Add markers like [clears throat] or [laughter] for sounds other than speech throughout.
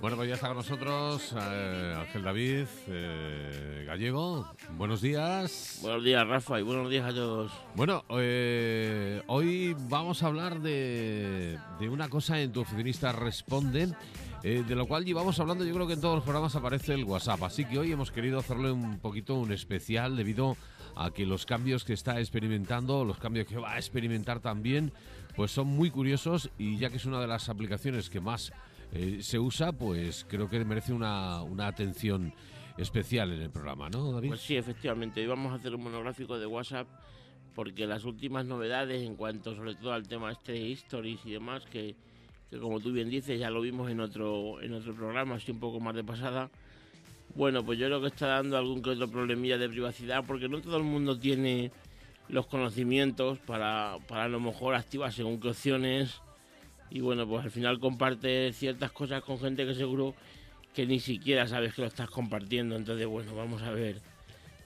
Bueno, pues ya está con nosotros eh, Ángel David eh, Gallego. Buenos días. Buenos días, Rafa, y buenos días a todos. Bueno, eh, hoy vamos a hablar de, de una cosa en Tu Oficinista Responde, eh, de lo cual llevamos hablando, yo creo que en todos los programas aparece el WhatsApp, así que hoy hemos querido hacerle un poquito un especial debido a que los cambios que está experimentando, los cambios que va a experimentar también, pues son muy curiosos y ya que es una de las aplicaciones que más eh, se usa, pues creo que merece una, una atención especial en el programa, ¿no, David? Pues sí, efectivamente, hoy vamos a hacer un monográfico de WhatsApp porque las últimas novedades en cuanto sobre todo al tema este de stories y demás, que, que como tú bien dices, ya lo vimos en otro, en otro programa, así un poco más de pasada, bueno, pues yo creo que está dando algún que otro problemilla de privacidad porque no todo el mundo tiene los conocimientos para, para a lo mejor activar según qué opciones y bueno, pues al final comparte ciertas cosas con gente que seguro que ni siquiera sabes que lo estás compartiendo. Entonces, bueno, vamos a ver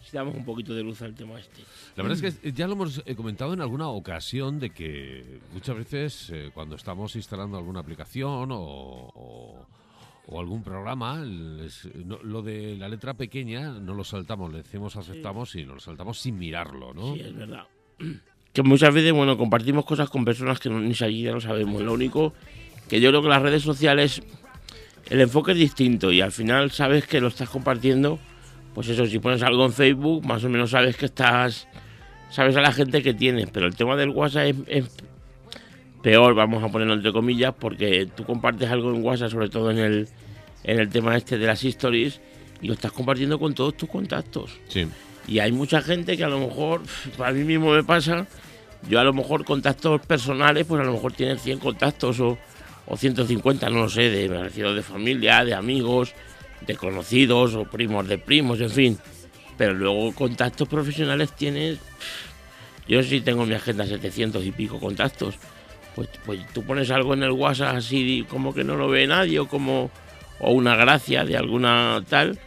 si damos un poquito de luz al tema este. La verdad es que ya lo hemos eh, comentado en alguna ocasión de que muchas veces eh, cuando estamos instalando alguna aplicación o, o- o algún programa, les- no- lo de la letra pequeña no lo saltamos, le decimos aceptamos y lo saltamos sin mirarlo, ¿no? Sí, es verdad. [clears throat] Que muchas veces, bueno, compartimos cosas con personas que no, ni siquiera lo sabemos. Lo único que yo creo que las redes sociales, el enfoque es distinto y al final sabes que lo estás compartiendo. Pues eso, si pones algo en Facebook, más o menos sabes que estás, sabes a la gente que tienes. Pero el tema del WhatsApp es, es peor, vamos a ponerlo entre comillas, porque tú compartes algo en WhatsApp, sobre todo en el, en el tema este de las stories, y lo estás compartiendo con todos tus contactos. Sí. Y hay mucha gente que a lo mejor, a mí mismo me pasa, yo a lo mejor contactos personales, pues a lo mejor tienen 100 contactos o, o 150, no lo sé, de, me refiero de familia, de amigos, de conocidos o primos de primos, en fin. Pero luego contactos profesionales tienes, yo sí tengo en mi agenda 700 y pico contactos. Pues, pues tú pones algo en el WhatsApp así como que no lo ve nadie o como o una gracia de alguna tal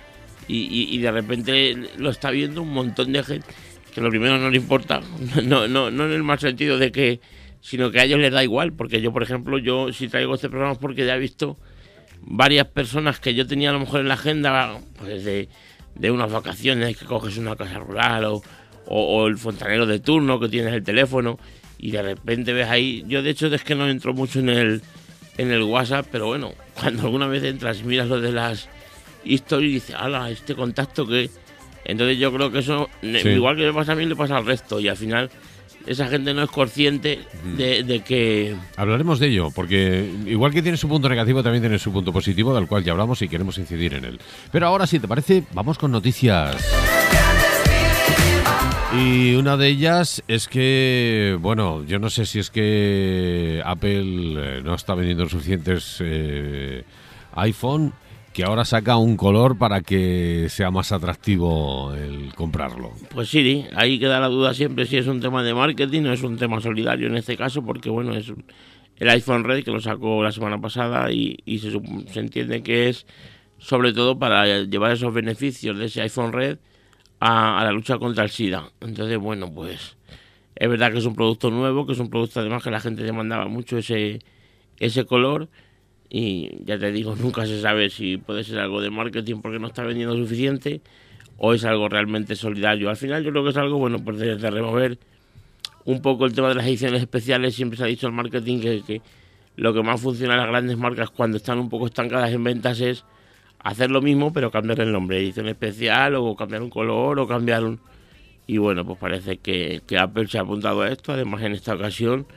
y, y- de repente lo está viendo un montón de gente que lo primero no le importa, [laughs] no, no, no en el mal sentido de que, sino que a ellos les da igual, porque yo, por ejemplo, yo si traigo este programa es porque ya he visto varias personas que yo tenía a lo mejor en la agenda, pues de, de unas vacaciones, que coges una casa rural o, o- o el fontanero de turno que tienes el teléfono y de repente ves ahí, yo de hecho es que no entro mucho en el, en el WhatsApp, pero bueno, [laughs] cuando alguna vez entras y miras lo de las historias y dices, ala, este contacto que... Entonces yo creo que eso, Sí. igual que me pasa a mí, le pasa al resto y al final esa gente no es consciente de, de que... Hablaremos de ello, porque igual que tiene su punto negativo, también tiene su punto positivo, del cual ya hablamos y queremos incidir en él. Pero ahora, si te parece, vamos con noticias. Y una de ellas es que, bueno, yo no sé si es que Apple eh, no está vendiendo suficientes eh, iPhone, que ahora saca un color para que sea más atractivo el comprarlo. Pues sí, ahí queda la duda siempre si es un tema de marketing o es un tema solidario en este caso, porque bueno, es el iPhone Red que lo sacó la semana pasada y, y se, se entiende que es sobre todo para llevar esos beneficios de ese iPhone Red a, a la lucha contra el SIDA. Entonces, bueno, pues es verdad que es un producto nuevo, que es un producto además que la gente demandaba mucho ese, ese color y ya te digo, [laughs] nunca se sabe si puede ser algo de marketing porque no está vendiendo suficiente o es algo realmente solidario. Al final yo creo que es algo, bueno, pues de, de remover un poco el tema de las ediciones especiales. Siempre se ha dicho el marketing que, que lo que más funciona en las grandes marcas cuando están un poco estancadas en ventas es hacer lo mismo pero cambiar el nombre, edición especial o cambiar un color o cambiar un... Y bueno, pues parece que, que Apple se ha apuntado a esto. Además, en esta ocasión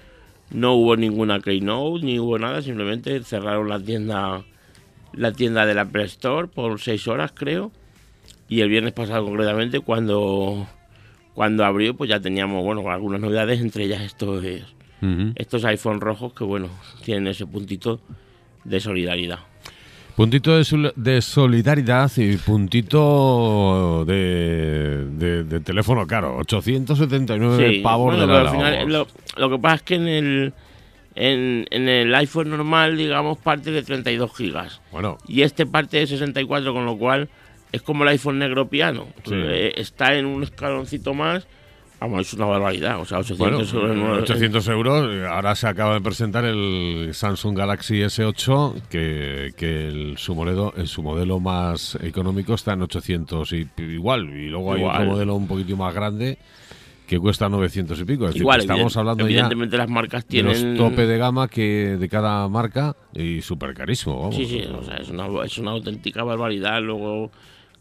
no hubo ninguna keynote ni hubo nada, simplemente cerraron la tienda la tienda del Apple Store por seis horas, creo. Y el viernes pasado, concretamente, cuando, cuando abrió, pues ya teníamos bueno algunas novedades, entre ellas estos, estos iPhone rojos que, bueno, tienen ese puntito de solidaridad. Puntito de, de solidaridad y puntito de, de- de teléfono caro. 879 Sí, pavos bueno, de pero la al final lo, lo que pasa es que en el, en, en el iPhone normal, digamos, parte de 32 gigas. Bueno, Y este parte de 64, con lo cual es como el iPhone negro piano. Sí. Eh, está en un escaloncito más Vamos, es una barbaridad. O sea, 800 euros. 800 euros. Ahora se acaba de presentar el Samsung Galaxy S8, que, que su, modelo, su modelo más económico está en 800 y igual. Y luego hay otro modelo un poquito más grande que cuesta 900 y pico. Igual, estamos hablando evidentemente las marcas tienen... los tope de gama que de cada marca y súper carísimo. Vamos. Sí, sí, o sea, es una, es una auténtica barbaridad. Luego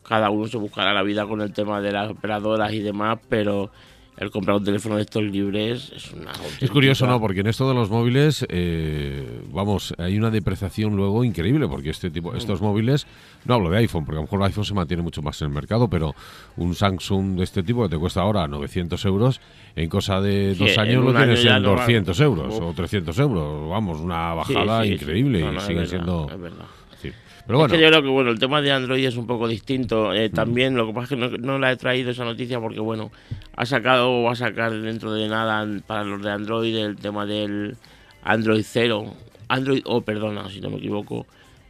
cada uno se buscará la vida con el tema de las operadoras y demás, pero el comprar un teléfono de estos libres es una Es curioso, ¿no? Porque en esto de los móviles, eh, vamos, hay una depreciación luego increíble, porque este tipo, mm. estos móviles, no hablo de iPhone, porque a lo mejor el iPhone se mantiene mucho más en el mercado, pero un Samsung de este tipo que te cuesta ahora 900 euros, en cosa de dos años lo tienes en 200 euros o 300 euros. Vamos, una bajada increíble y siguen siendo... Es que yo creo que bueno, el tema de Android es un poco distinto. Eh, también lo que pasa es que no, la he traído esa noticia porque bueno, ha sacado o va a sacar dentro de nada para los de Android el tema del Android 0, Android, oh perdona, si no me equivoco,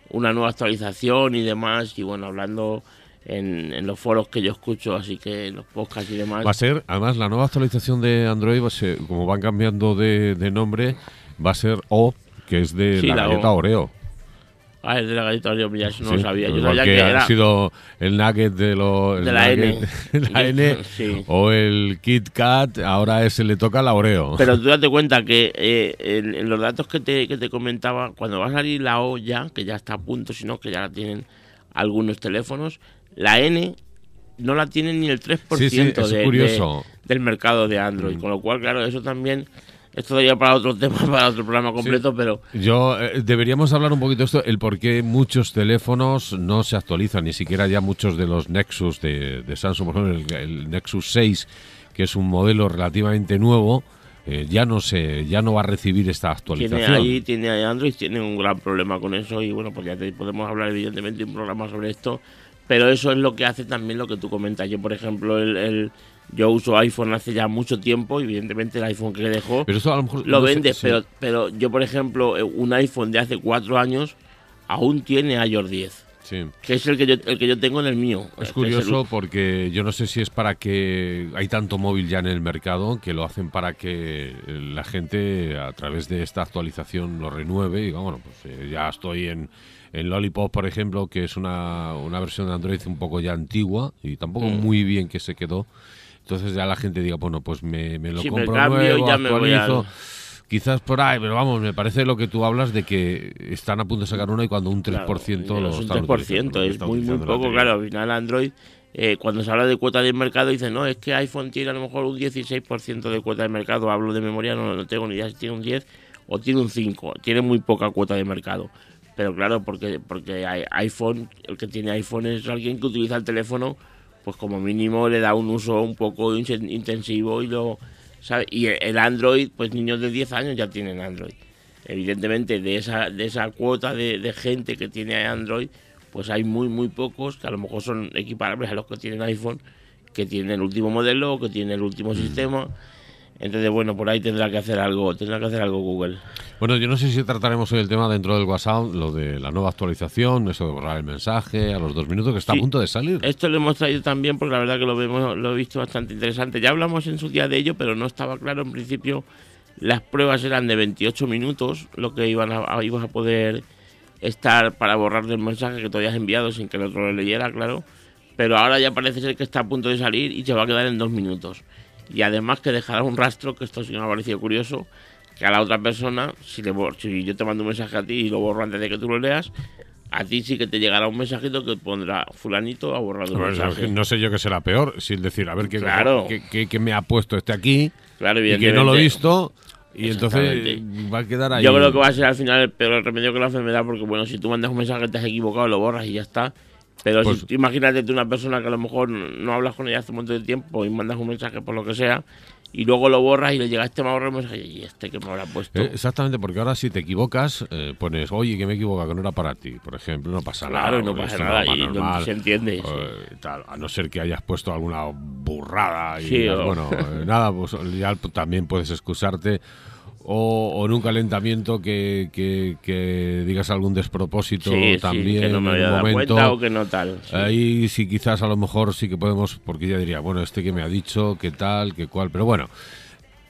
una nueva actualización y demás. Y bueno, hablando en, los foros que yo escucho, así que en los podcasts y demás. Va a ser, además, la nueva actualización de Android, va a ser, como van cambiando de, nombre, va a ser O, que es de la, galleta Oreo. Ah, el de la galleta Oreo, ya eso no lo sabía. Yo sabía que, ha sido el nugget de, lo, de la N. la [laughs] N o el Kit Kat, ahora ese le toca la Oreo. Pero [laughs] tú date cuenta que eh, en, los datos que te, que te comentaba, cuando va a salir la O ya, que ya está a punto, sino que ya la tienen algunos teléfonos, la N no la tienen ni el 3% del mercado de Android. Mm. Con lo cual, claro, eso también esto daría para otro [laughs] tema, para otro programa completo, pero... Yo, eh, deberíamos hablar un poquito de esto, el por qué muchos teléfonos no se actualizan, ni siquiera ya muchos de los Nexus de, Samsung, por ejemplo, el, Nexus 6, que es un modelo relativamente nuevo, eh, ya no se, ya no va a recibir esta actualización. Tiene ahí, tiene Android, tiene un gran problema con eso y bueno, pues ya podemos hablar evidentemente de un programa sobre esto, pero eso es lo que hace también lo que tú comentas. Yo, por ejemplo, el yo uso iPhone hace ya mucho tiempo, evidentemente el iPhone que le dejó pero eso a lo, mejor lo vende, pero, pero yo, por ejemplo, eh, un iPhone de hace cuatro años aún tiene iOS 10. Sí. Que es el que, yo, el que yo tengo en el mío. Es curioso porque yo no sé si es para que hay tanto móvil ya en el mercado que lo hacen para que la gente a través de esta actualización lo renueve y bueno, pues eh, ya estoy en, en Lollipop, por ejemplo, que es una, una versión de Android un poco ya antigua y tampoco mm. muy bien que se quedó entonces ya la gente diga, bueno, pues me, me lo compro nuevo. Quizás por ahí, pero vamos, me parece lo que tú hablas de que están a punto de sacar uno y cuando un 3% claro, lo un 3%, es muy, muy poco, claro. Al final Android, eh, cuando se habla de cuota de mercado, dice, no, es que iPhone tiene a lo mejor un 16% de cuota de mercado. Hablo de memoria, no, no tengo ni idea si tiene un 10 o tiene un 5. Tiene muy poca cuota de mercado. Pero claro, porque, porque iPhone, el que tiene iPhone es alguien que utiliza el teléfono pues como mínimo le da un uso un poco intensivo y lo y el Android, pues niños de 10 años ya tienen Android. Evidentemente de esa de esa cuota de, gente que tiene Android, pues hay muy muy pocos que a lo mejor son equiparables a los que tienen iPhone, que tienen el último modelo, que tienen el último mm. sistema entonces, bueno, por ahí tendrá que hacer algo, tendrá que hacer algo Google. Bueno, yo no sé si trataremos hoy el tema dentro del WhatsApp, lo de la nueva actualización, eso de borrar el mensaje a los dos minutos, que está a punto de salir. Esto lo hemos traído también porque la verdad que lo vemos, lo he visto bastante interesante. Ya hablamos en su día de ello, pero no estaba claro en principio. Las pruebas eran de 28 minutos, lo que iban a, ibas a poder estar para borrar del mensaje que todavía has enviado sin que el otro lo leyera, claro. Pero ahora ya parece ser que está a punto de salir y se va a quedar en dos minutos y además que dejará un rastro, que esto sí me ha parecido curioso, que a la otra persona, si, le, si yo te mando un mensaje a ti y lo borro antes de que tú lo leas, a ti sí que te llegará un mensajito que pondrá fulanito ha borrado un mensaje. No sé yo qué será peor, sin decir, a ver qué, qué, me ha puesto este aquí claro, y que no lo he visto. Y entonces va a quedar ahí. Yo creo que va a ser al final el peor remedio que la enfermedad, porque bueno, si tú mandas un mensaje que te has equivocado, lo borras y ya está. Pero pues imagínate tú una persona que a lo mejor no hablas con ella hace un montón de tiempo y mandas un mensaje por lo que sea y luego lo borras y le llega este me mensaje y este que me habrá puesto. Eh, exactamente, porque ahora si te equivocas, eh, pones, oye, que me equivoca, que no era para ti, por ejemplo, no pasa nada. Claro, no pasa nada y no se entiende. Eh, a no ser que hayas puesto alguna burrada y bueno, nada, pues ya también puedes excusarte o, en un calentamiento que, que, digas algún despropósito también que no me había dado cuenta o que no tal. Ahí sí quizás a lo mejor sí que podemos, porque ya diría, bueno, este que me ha dicho, qué tal, qué cual, pero bueno.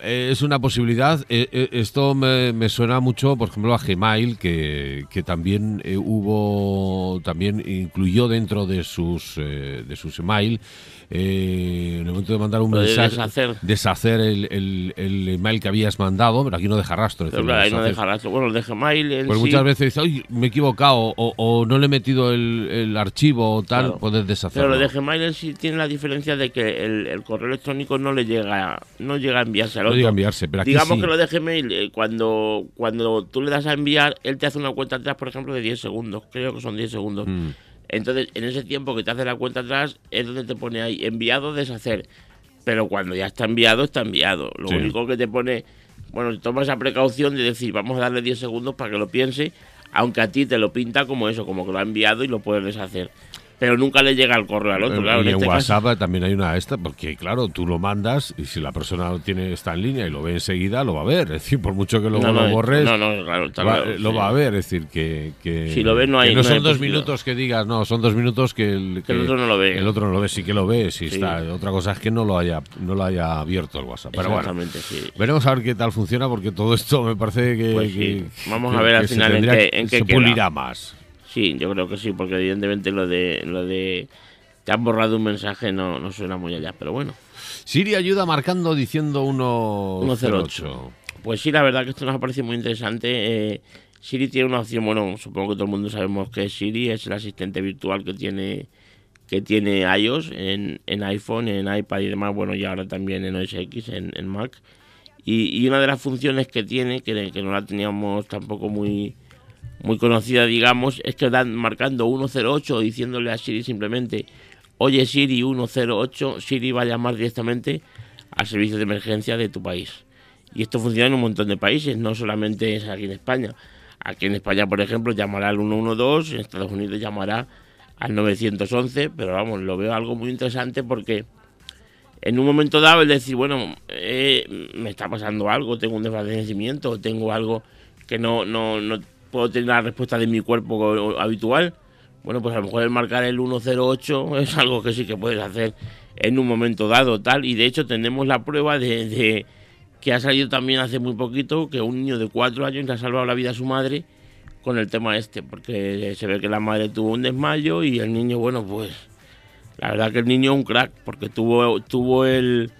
Eh, es una posibilidad. Eh, eh, esto me, suena mucho, por ejemplo, a Gmail, que, que también hubo, también incluyó dentro de sus, de sus email eh, en el momento de mandar un mensaje, deshacer, deshacer el, el, el, email que habías mandado, pero aquí no deja rastro. Pero claro, ahí no deja rastro. Bueno, el Gmail en Pues muchas veces dices, Ay, me he equivocado o, o, no le he metido el, el archivo o tal, puedes deshacerlo. Pero lo de Gmail sí tiene la diferencia de que el, el, correo electrónico no le llega no llega a enviarse al otro. No llega a enviarse, pero aquí Digamos sí. que lo de Gmail, eh, cuando, cuando tú le das a enviar, él te hace una cuenta atrás, por ejemplo, de 10 segundos. Creo que son 10 segundos. Mm. Entonces, en ese tiempo que te hace la cuenta atrás, es donde te pone ahí enviado, deshacer. Pero cuando ya está enviado, está enviado. Lo único que te pone, bueno, toma esa precaución de decir, vamos a darle 10 segundos para que lo piense, aunque a ti te lo pinta como eso, como que lo ha enviado y lo puedes deshacer pero nunca le llega el correo al otro. Claro, y en, este WhatsApp también hay una esta, porque claro, tú lo mandas y si la persona tiene está en línea y lo ve enseguida, lo va a ver. Es decir, por mucho que luego lo borres, no, no, claro, lo va a ver. Es decir, que, que si lo ve no hay. no, son dos minutos que digas, no, son dos minutos que el, que el otro no lo ve. El otro no lo ve, sí que lo ve, sí, está. Otra cosa es que no lo haya, no lo haya abierto el WhatsApp. Pero bueno, veremos a ver qué tal funciona, porque todo esto me parece que. Pues Vamos a ver al final en qué, en qué se pulirá más. Sí, yo creo que sí, porque evidentemente lo de lo de te han borrado un mensaje no, no suena muy allá, pero bueno. Siri ayuda marcando diciendo 108. Pues sí, la verdad que esto nos ha parecido muy interesante. Eh, Siri tiene una opción, bueno, supongo que todo el mundo sabemos que Siri es el asistente virtual que tiene que tiene iOS en, en iPhone, en iPad y demás, bueno, y ahora también en OS X, en, en Mac. Y, y, una de las funciones que tiene, que, que no la teníamos tampoco muy, muy conocida, digamos, es que dan marcando 108 diciéndole a Siri simplemente, oye Siri 108, Siri va a llamar directamente al servicio de emergencia de tu país. Y esto funciona en un montón de países, no solamente es aquí en España. Aquí en España, por ejemplo, llamará al 112, en Estados Unidos llamará al 911, pero vamos, lo veo algo muy interesante porque en un momento dado el decir, bueno, eh, me está pasando algo, tengo un desvanecimiento, tengo algo que no, no, no puedo tener la respuesta de mi cuerpo habitual. Bueno, pues a lo mejor el marcar el 108 [laughs] es algo que sí que puedes hacer en un momento dado, tal. Y de hecho tenemos la prueba de, que ha salido también hace muy poquito que un niño de cuatro años le ha salvado la vida a su madre con el tema este, porque se ve que la madre tuvo un desmayo y el niño, bueno, pues la verdad que el niño es un crack, porque tuvo, tuvo el,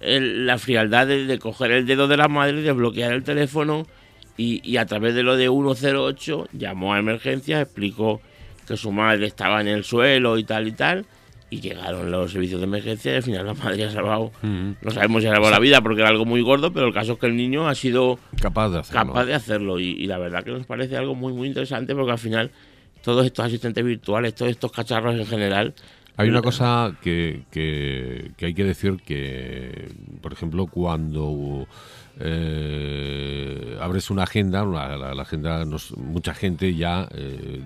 la frialdad de, de, coger el dedo de la madre, de bloquear el teléfono y, a través de lo de 108 llamó a emergencias, explicó que su madre estaba en el suelo y tal y tal. Y llegaron los servicios de emergencia y al final la madre [laughs] ha salvado, no sabemos si ha salvado la vida porque era algo muy gordo, pero el caso es que el niño ha sido capaz de hacerlo. Capaz de hacerlo. Y, la verdad que nos parece algo muy, muy interesante porque al final todos estos asistentes virtuales, todos estos cacharros en general, hay una cosa que, que, hay que decir que, por ejemplo, cuando eh, abres una agenda, la, agenda, mucha gente ya eh,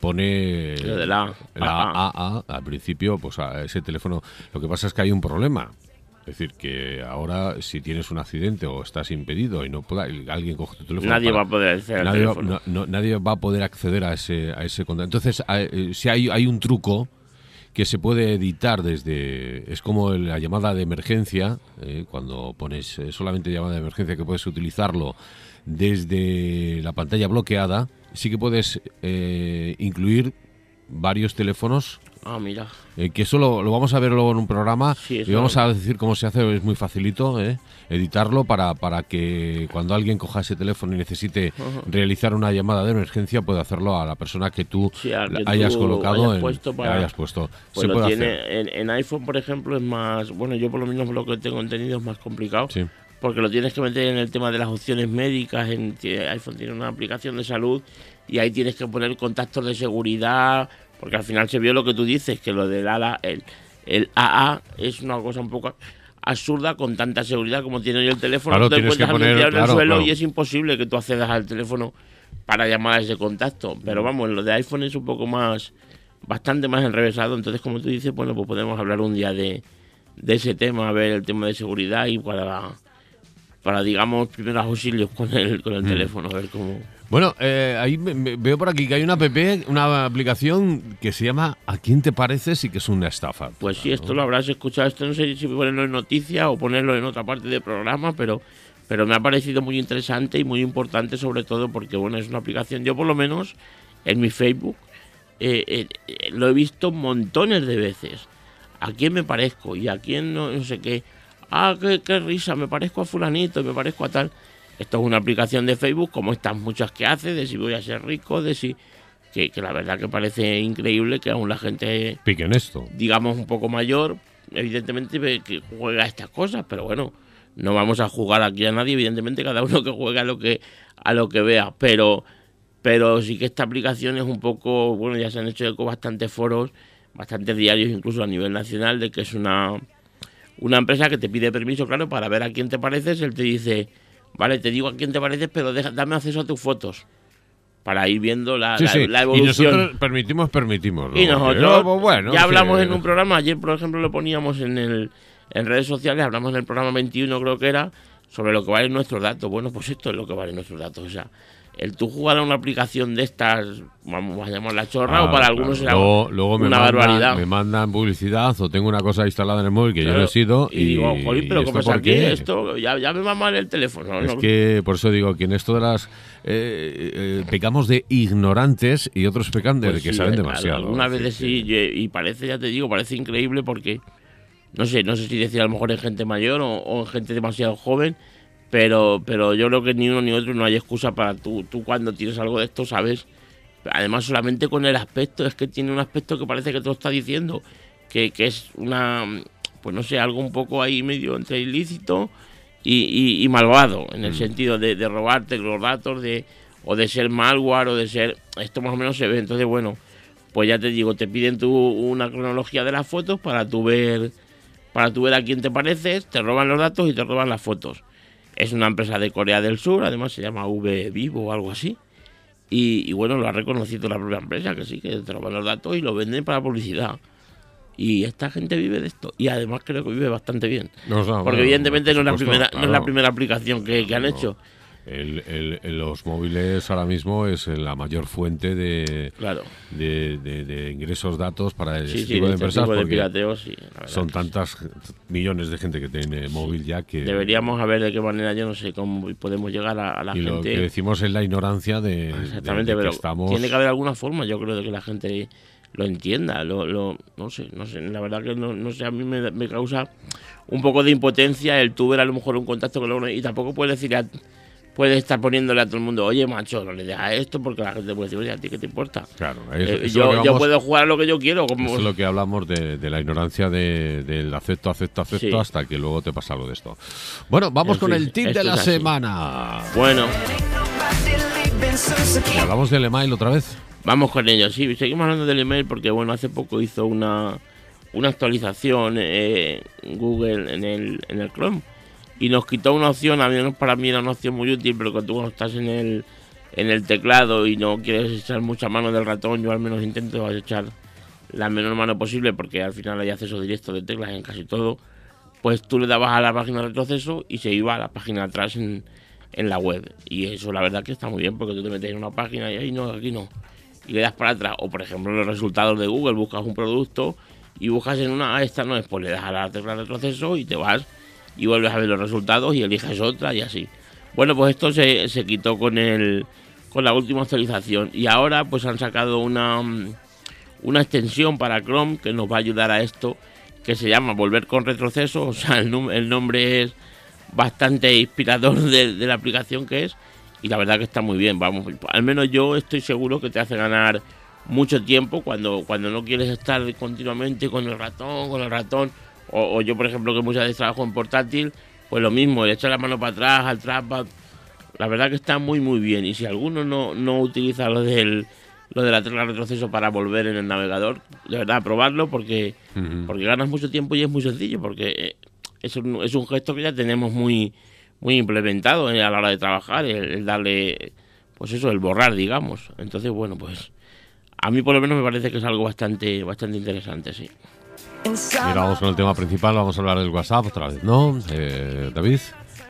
pone la, AA al principio, pues a ese teléfono. Lo que pasa es que hay un problema. Es decir, que ahora si tienes un accidente o estás impedido y no pueda, alguien coge tu teléfono. Nadie va a poder acceder nadie, nadie va a poder acceder a ese, a ese contacto. Entonces, eh, si hay, hay un truco que se puede editar desde... Es como la llamada de emergencia, eh, cuando pones eh, solamente llamada de emergencia, que puedes utilizarlo desde la pantalla bloqueada, sí que puedes eh, incluir varios teléfonos Ah, mira. Eh, que eso lo, vamos a ver luego en un programa y vamos a decir cómo se hace, es muy facilito ¿eh? editarlo para, para que cuando alguien coja ese teléfono y necesite realizar una llamada de emergencia pueda hacerlo a la persona que tú hayas colocado, hayas puesto. hayas puesto. Pues se tiene, En, iPhone, por ejemplo, es más, bueno, yo por lo menos lo que tengo entendido es más complicado. Porque lo tienes que meter en el tema de las opciones médicas. En, iPhone tiene una aplicación de salud y ahí tienes que poner contactos de seguridad, porque al final se vio lo que tú dices, que lo del ala, el, el AA es una cosa un poco absurda con tanta seguridad como tiene yo el teléfono. Claro, te encuentras poner, en el suelo y es imposible que tú accedas al teléfono para llamar a ese contacto. Pero vamos, lo de iPhone es un poco más, bastante más enrevesado. Entonces, como tú dices, bueno, pues podemos hablar un día de, de ese tema, a ver el tema de seguridad y para para digamos, primeros auxilios con el, con el Mm. teléfono, a ver cómo... Bueno, eh, ahí veo por aquí que hay una app, una aplicación que se llama ¿A quién te pareces? y que es una estafa. Pues sí, esto lo habrás escuchado. Esto no sé si ponerlo en noticia o ponerlo en otra parte del programa, pero, pero me ha parecido muy interesante y muy importante, sobre todo porque, bueno, es una aplicación. Yo, por lo menos, en mi Facebook eh, eh, lo he visto montones de veces. ¿A quién me parezco? ¿Y a quién no, no sé qué? Ah, qué, qué risa, me parezco a Fulanito, me parezco a tal. Esto es una aplicación de Facebook, como estas muchas que hace, de si voy a ser rico, de si. Que, que la verdad que parece increíble que aún la gente Pique en esto. digamos, un poco mayor, evidentemente que juega a estas cosas, pero bueno, no vamos a jugar aquí a nadie, evidentemente cada uno que juega a lo que a lo que vea, pero pero sí que esta aplicación es un poco, bueno, ya se han hecho eco bastantes foros, bastantes diarios incluso a nivel nacional de que es una una empresa que te pide permiso, claro, para ver a quién te pareces, él te dice, vale, te digo a quién te pareces, pero deja- dame acceso a tus fotos para ir viendo la, Sí, la- sí. la y evolución. nosotros permitimos, permitimos. Y nosotros pues, bueno, ya sí. hablamos en un programa, ayer por ejemplo lo poníamos en el en redes sociales, hablamos en el programa 21 creo que era, sobre lo que valen nuestros datos. Bueno, pues esto es lo que valen nuestros datos. O sea, el tú jugar a una aplicación de estas, vamos a llamarla chorra, o Ah, para claro. algunos será luego, luego me una mandan, barbaridad. Me mandan publicidad o tengo una cosa instalada en el móvil que yo Claro. no he sido. y, digo, jolín, pero ¿esto ¿cómo es aquí? Esto ya, ya me va mal el teléfono. Es ¿no? que por eso digo que en esto de las eh, eh, pecamos de ignorantes y otros pecan de Pues que sí, saben eh, demasiado. Algunas veces sí, y, y parece, ya te digo, parece increíble porque no sé, no sé si decir a lo mejor en gente mayor o, o en gente demasiado joven, pero, pero yo creo que ni uno ni otro no hay excusa para tú, tú cuando tienes algo de esto, sabes. Además, solamente con el aspecto, es que tiene un aspecto que parece que te lo está diciendo, que, que es una, pues no sé, algo un poco ahí medio entre ilícito y, y- y malvado, en el sentido de, de robarte los datos, de o de ser malware o de ser... Esto más o menos se ve, entonces bueno, pues ya te digo, te piden tú una cronología de las fotos para tú ver para tú ver a quién te pareces, te roban los datos y te roban las fotos. Es una empresa de Corea del Sur, además se llama V Vivo o algo así. Y, y bueno, lo ha reconocido la propia empresa, que sí, que roban los datos y lo venden para publicidad. Y esta gente vive de esto. Y además creo que vive bastante bien. No, o sea, Porque bueno, evidentemente no es, la supuesto, primera, no es la primera aplicación que, que han No. hecho. El- el- el- los móviles ahora mismo es la mayor fuente de, Claro. de, de- de ingresos datos para Sí, este sí, tipo de este empresas tipo de pirateo, sí. la son sí. tantas millones de gente que tiene móvil ya que Deberíamos a ver de qué manera, yo no sé cómo podemos llegar a, a la y lo gente. que decimos es la ignorancia de, Exactamente, de que pero estamos tiene que haber alguna forma, yo creo, de que la gente lo entienda. Lo, lo- no sé, no sé, la verdad que no, no sé, a mí me, me causa un poco de impotencia el tú ver a lo mejor un contacto con uno y tampoco puedes decir, a- puedes estar poniéndole a todo el mundo, oye, macho, no le dejas esto porque la gente puede decir, oye, ¿a ti qué te importa? claro eso- Eh, eso yo, lo yo puedo jugar a lo que yo quiero, como Eso es lo que hablamos de, de la ignorancia de- del acepto, acepto, acepto, Sí. hasta que luego te pasa algo de esto. Bueno, vamos En con fin, el tip de la semana. bueno. Hablamos del email otra vez. Vamos con ello, sí, seguimos hablando del email porque bueno, hace poco hizo una, una actualización eh, Google en el, en el Chrome y nos quitó una opción, a menos para mí era una opción muy útil, pero cuando tú cuando estás en el, en el teclado y no quieres echar mucha mano del ratón, yo al menos intento echar la menor mano posible porque al final hay acceso directo de teclas en casi todo, pues tú le dabas a la página de retroceso y se iba a la página atrás en, en la web. Y eso la verdad que está muy bien porque tú te metes en una página y ahí no, aquí no. Y le das para atrás. O por ejemplo los resultados de Google, buscas un producto y buscas en una, ah, esta no es, pues le das a la tecla de retroceso y te vas y vuelves a ver los resultados y eliges otra y así. Bueno, pues esto se, se quitó con el con la última actualización. Y ahora pues han sacado una una extensión para Chrome que nos va a ayudar a esto que se llama volver con retroceso, [laughs] o sea, el, el nombre es bastante inspirador de, de la aplicación que es. Y la verdad que está muy bien, vamos, al menos yo estoy seguro que te hace ganar mucho tiempo cuando, cuando no quieres estar continuamente con el ratón, con el ratón, o, o yo por ejemplo que muchas veces trabajo en portátil, pues lo mismo, le echas la mano para atrás al trackpad, la verdad que está muy muy bien y si alguno no, no utiliza lo del lo de la tecla retroceso para volver en el navegador, de verdad probarlo porque porque ganas mucho tiempo y es muy sencillo, porque eh, es un, es un gesto que ya tenemos muy, muy implementado eh, a la hora de trabajar, el, el darle, pues eso, el borrar, digamos. Entonces, bueno, pues a mí por lo menos me parece que es algo bastante, bastante interesante, sí. Ahora vamos con el tema principal, vamos a hablar del WhatsApp otra vez, ¿no? Eh, David.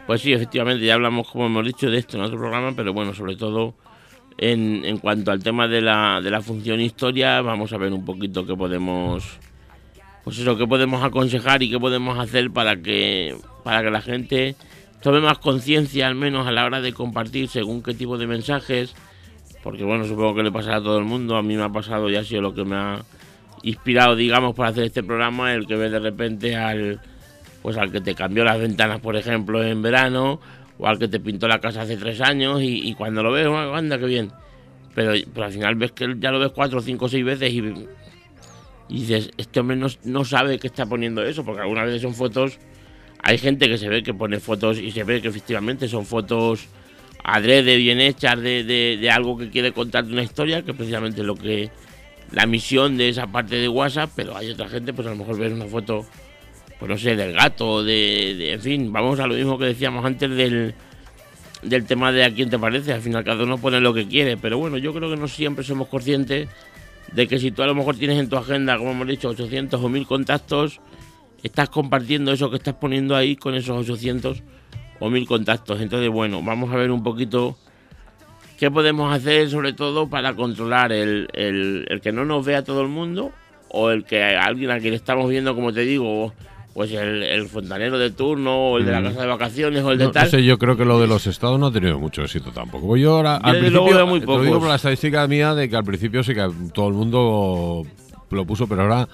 Pues sí, efectivamente, ya hablamos, como hemos dicho, de esto en otro programa, pero bueno, sobre todo en, en cuanto al tema de la, de la función historia, vamos a ver un poquito qué podemos, pues eso, qué podemos aconsejar y qué podemos hacer para que, para que la gente tome más conciencia, al menos a la hora de compartir según qué tipo de mensajes, porque bueno, supongo que le pasará a todo el mundo, a mí me ha pasado y ha sido lo que me ha inspirado, digamos, para hacer este programa, el que ve de repente al pues al que te cambió las ventanas, por ejemplo, en verano, o al que te pintó la casa hace tres años, y, cuando lo ves, anda, qué bien. Pero, al final ves que ya lo ves cuatro, cinco, seis veces y, dices, este hombre no, sabe que está poniendo eso, porque algunas veces son fotos, hay gente que se ve que pone fotos y se ve que efectivamente son fotos adrede, bien hechas, de, de, algo que quiere contarte una historia, que precisamente lo que la misión de esa parte de WhatsApp, pero hay otra gente, pues a lo mejor ves una foto pues no sé, del gato, de, en fin, vamos a lo mismo que decíamos antes del, del tema de a quién te parece, al final cada uno pone lo que quiere, pero bueno, yo creo que no siempre somos conscientes de que si tú a lo mejor tienes en tu agenda, como hemos dicho, 800 o 1000 contactos, estás compartiendo eso que estás poniendo ahí con esos 800 o 1000 contactos. Entonces, bueno, vamos a ver un poquito qué podemos hacer sobre todo para controlar el, el, el que no nos vea todo el mundo o el que alguien a quien estamos viendo, como te digo, pues el, fontanero de turno, o el de la mm. casa de vacaciones, o el de tal. No sé, yo creo que lo de los estados no ha tenido mucho éxito tampoco. Yo ahora, al principio, muy lo digo por la estadística mía de que al principio sí que todo el mundo lo puso, pero ahora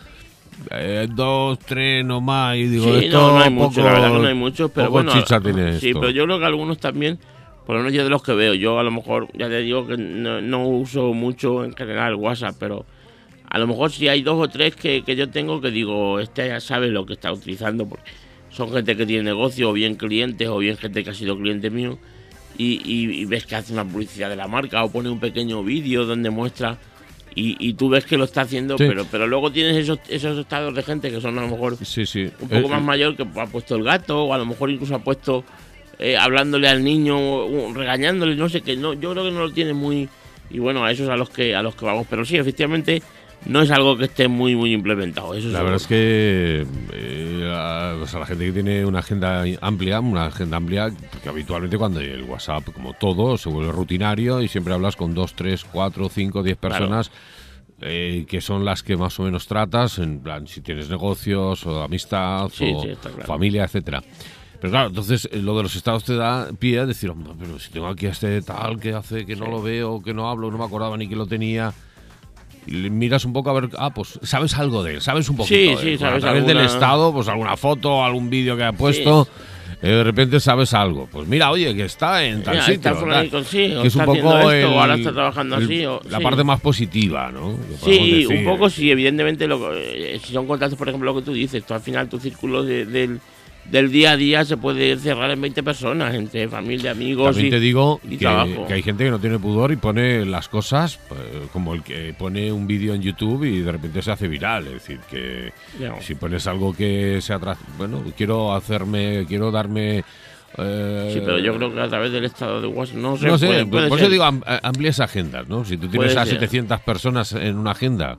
eh, dos, tres nomás y digo, sí, esto no, no hay mucho, la verdad que no hay muchos, pero bueno, sí, pero yo creo que algunos también, por lo menos yo de los que veo, yo a lo mejor, ya te digo que no, no uso mucho en general WhatsApp, pero a lo mejor si hay dos o tres que, yo tengo que digo, este ya sabe lo que está utilizando, porque son gente que tiene negocio, o bien clientes, o bien gente que ha sido cliente mío, y, ves que hace una publicidad de la marca, o pone un pequeño vídeo donde muestra, y, tú ves que lo está haciendo, pero, pero luego tienes esos, esos estados de gente que son a lo mejor sí, sí. un poco eh, más mayor, que ha puesto el gato, o a lo mejor incluso ha puesto eh, hablándole al niño, regañándole, no sé qué, no, yo creo que no lo tiene muy... Y bueno, a esos a los que a los que vamos, pero sí, efectivamente no es algo que esté muy muy implementado. Eso la verdad es que eh, a, la gente que tiene una agenda amplia, una agenda amplia, porque habitualmente cuando el WhatsApp, como todo, se vuelve rutinario y siempre hablas con dos, tres, cuatro, cinco, diez personas. Eh, que son las que más o menos tratas, en plan, si tienes negocios o amistad o familia, etcétera. Pero claro, entonces eh, lo de los estados te da pie a decir, pero si tengo aquí a este tal que hace que no lo veo, que no hablo, no me acordaba ni que lo tenía y miras un poco a ver, ah, pues sabes algo de él, sabes un poquito. Sí, sí, sabes a través del estado, pues alguna foto, algún vídeo que ha puesto. Eh, de repente sabes algo. Pues mira, oye, que está en tal sitio. que es un poco el, ahora está trabajando así. la parte más positiva, ¿no? Sí, un poco sí, evidentemente. Lo, eh, si son contactos, por ejemplo, lo que tú dices, tú al final tu círculo de, del del día a día se puede cerrar en 20 personas, entre familia, amigos También y, te digo que, hay gente que no tiene pudor y pone las cosas pues, como el que pone un vídeo en YouTube y de repente se hace viral. Es decir, que si pones algo que se atrás, bueno, quiero hacerme, quiero darme eh, sí, pero yo creo que a través del estado de WhatsApp no, no sé. por eso digo, amplíes agendas, ¿no? Si tú tienes a 700 personas en una agenda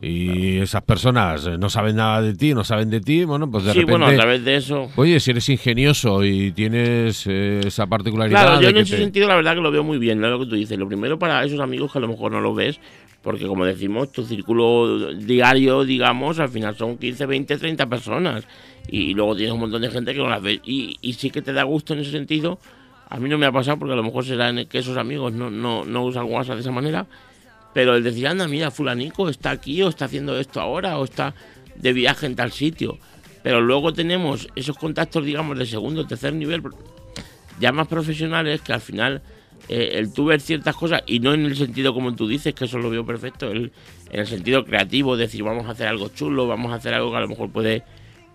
y esas personas eh, no saben nada de ti, no saben de ti, bueno, pues de sí, repente. bueno, a través de eso. Oye, si eres ingenioso y tienes eh, esa particularidad. Claro, yo en ese sentido, la verdad que lo veo muy bien, lo que tú dices. Lo primero para esos amigos que a lo mejor no lo ves, porque como decimos, tu círculo diario, digamos, al final son 15, 20, 30 personas y luego tienes un montón de gente que no las ve. Y, sí que te da gusto en ese sentido. A mí no me ha pasado porque a lo mejor será que esos amigos no, no, no usan WhatsApp de esa manera. Pero el decir, anda, mira, fulanico está aquí o está haciendo esto ahora o está de viaje en tal sitio. Pero luego tenemos esos contactos, digamos, de segundo tercer nivel, ya más profesionales, que al final eh, el tú ver ciertas cosas, y no en el sentido como tú dices, que eso lo veo perfecto, el, en el sentido creativo, decir, vamos a hacer algo chulo, vamos a hacer algo que a lo mejor puede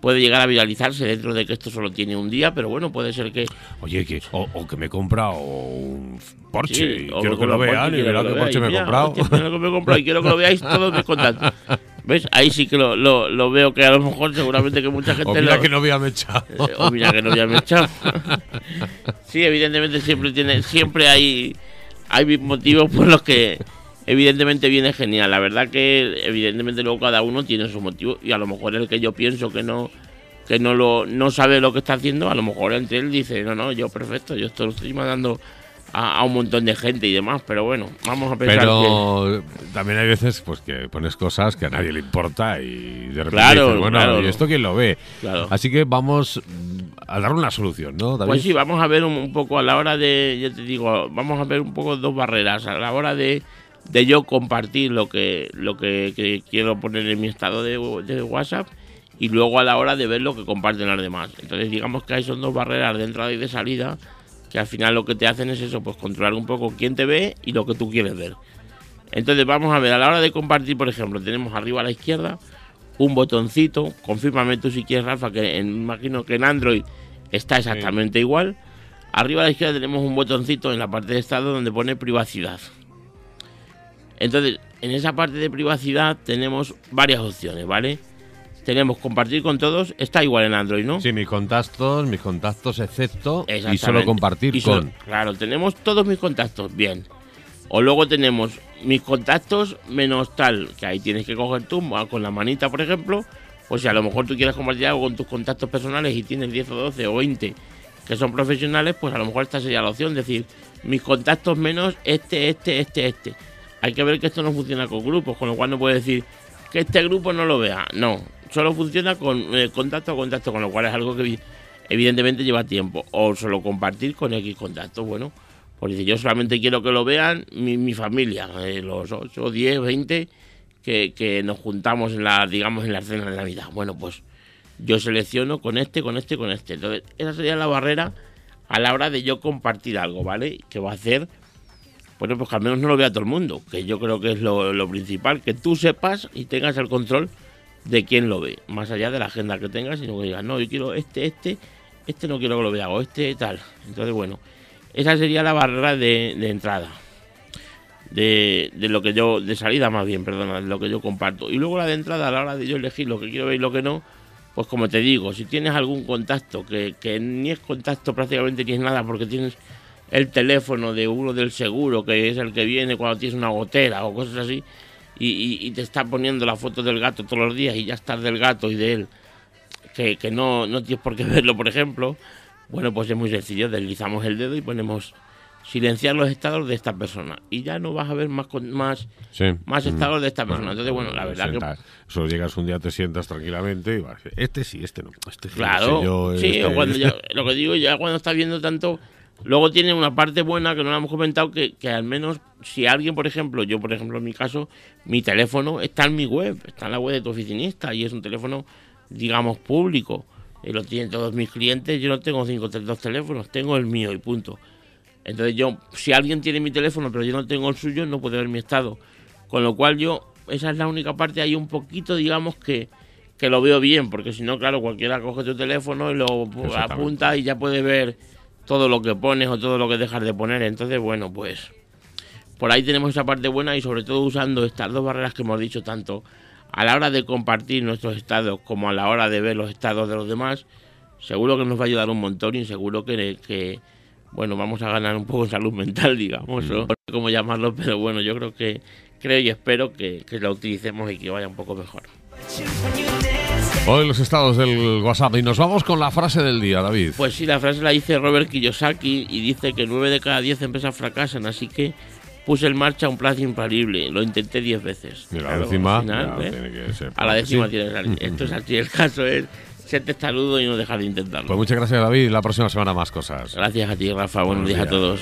puede llegar a viralizarse dentro de que esto solo tiene un día, pero bueno, puede ser que... Oye, que, o, que me he comprado un Porsche y quiero que, lo vean y verán qué Porsche me he comprado. y quiero que lo veáis todos mis contactos. ¿Ves? Ahí sí que lo, lo, veo que a lo mejor seguramente que mucha [laughs] gente... [laughs] O mira que no había mechado. Eh, [laughs] o mira que no había mechado. sí, evidentemente siempre tiene siempre hay, hay motivos por los que evidentemente viene genial. La verdad que evidentemente luego cada uno tiene su motivo y a lo mejor el que yo pienso que no que no lo no sabe lo que está haciendo, a lo mejor entre él dice, no, no, yo perfecto, yo esto lo estoy mandando a, un montón de gente y demás, pero bueno, vamos a pensar pero también hay veces pues que pones cosas que a nadie le importa y de repente dices, bueno, ¿y esto quién lo ve? Así que vamos a dar una solución, ¿no, Pues sí, vamos a ver un, poco a la hora de, yo te digo, vamos a ver un poco dos barreras, a la hora de, de yo compartir lo que lo que, quiero poner en mi estado de, de WhatsApp y luego a la hora de ver lo que comparten los demás. Entonces digamos que hay son dos barreras de entrada y de salida que al final lo que te hacen es eso, pues controlar un poco quién te ve y lo que tú quieres ver. Entonces vamos a ver, a la hora de compartir, por ejemplo, tenemos arriba a la izquierda un botoncito, confírmame tú si quieres, Rafa, que imagino que en Android está exactamente igual. Arriba a la izquierda tenemos un botoncito en la parte de estado donde pone privacidad. Entonces, en esa parte de privacidad tenemos varias opciones, ¿vale? tenemos compartir con todos, está igual en Android, ¿no? Sí, mis contactos, mis contactos excepto y solo compartir con. claro, tenemos todos mis contactos, bien. O luego tenemos mis contactos menos tal, que ahí tienes que coger tú con la manita, por ejemplo. O si a lo mejor tú quieres compartir algo con tus contactos personales y tienes 10 o 12 o 20 que son profesionales, pues a lo mejor esta sería la opción, decir, mis contactos menos este, este, este, este. Hay que ver que esto no funciona con grupos, con lo cual no puedes decir que este grupo no lo vea. No, solo funciona con eh, contacto a contacto, con lo cual es algo que evidentemente lleva tiempo. O solo compartir con X contactos. Bueno, dice, yo solamente quiero que lo vean mi, familia, eh, los 8, 10, 20 que, que, nos juntamos en la, digamos, en la cena de Navidad. Bueno, pues yo selecciono con este, con este, con este. Entonces, esa sería la barrera a la hora de yo compartir algo, ¿vale? Que va a hacer, bueno, pues que al menos no lo vea todo el mundo, que yo creo que es lo, principal, que tú sepas y tengas el control de quién lo ve, más allá de la agenda que tengas, sino que digas, no, yo quiero este, este, este no quiero que lo vea, o este tal. Entonces, bueno, esa sería la barrera de, entrada. De, de, lo que yo, de salida más bien, perdona, de lo que yo comparto. Y luego la de entrada, a la hora de yo elegir lo que quiero ver y lo que no, pues como te digo, si tienes algún contacto, que, que ni es contacto prácticamente ni es nada, porque tienes el teléfono de uno del seguro, que es el que viene cuando tienes una gotera o cosas así, y, te está poniendo la foto del gato todos los días y ya estás del gato y de él, que, no, no tienes por qué [laughs] verlo, por ejemplo, bueno, pues es muy sencillo, deslizamos el dedo y ponemos silenciar los estados de esta persona y ya no vas a ver más más más estados de esta persona entonces bueno la verdad que solo llegas un día te sientas tranquilamente y vas este sí este no este claro sí este, cuando [laughs] este. lo que digo ya cuando estás viendo tanto Luego tiene una parte buena que no la hemos comentado, que, que, al menos si alguien, por ejemplo, yo por ejemplo en mi caso, mi teléfono está en mi web, está en la web de tu oficinista y es un teléfono, digamos, público. Y lo tienen todos mis clientes, yo no tengo cinco dos teléfonos, tengo el mío y punto. Entonces yo, si alguien tiene mi teléfono pero yo no tengo el suyo, no puede ver mi estado. Con lo cual yo, esa es la única parte, hay un poquito, digamos, que, que lo veo bien, porque si no, claro, cualquiera coge tu teléfono y lo apunta y ya puede ver todo lo que pones o todo lo que dejas de poner. Entonces, bueno, pues por ahí tenemos esa parte buena y sobre todo usando estas dos barreras que hemos dicho tanto a la hora de compartir nuestros estados como a la hora de ver los estados de los demás, seguro que nos va a ayudar un montón y seguro que, que bueno, vamos a ganar un poco de salud mental, [laughs] digamos, o no sé cómo llamarlo, pero bueno, yo creo que creo y espero que, que la utilicemos y que vaya un poco mejor. Hoy los estados del WhatsApp y nos vamos con la frase del día, David. Pues sí, la frase la dice Robert Kiyosaki y dice que 9 de cada 10 empresas fracasan, así que puse en marcha un plan infalible, lo intenté 10 veces. Y la décima, tiene que ser, a la décima tiene que salir. Esto es así, el caso es ser testarudo y no dejar de intentarlo. Pues muchas gracias, David. La próxima semana más cosas. Gracias a ti, Rafa. Buenos, días a todos.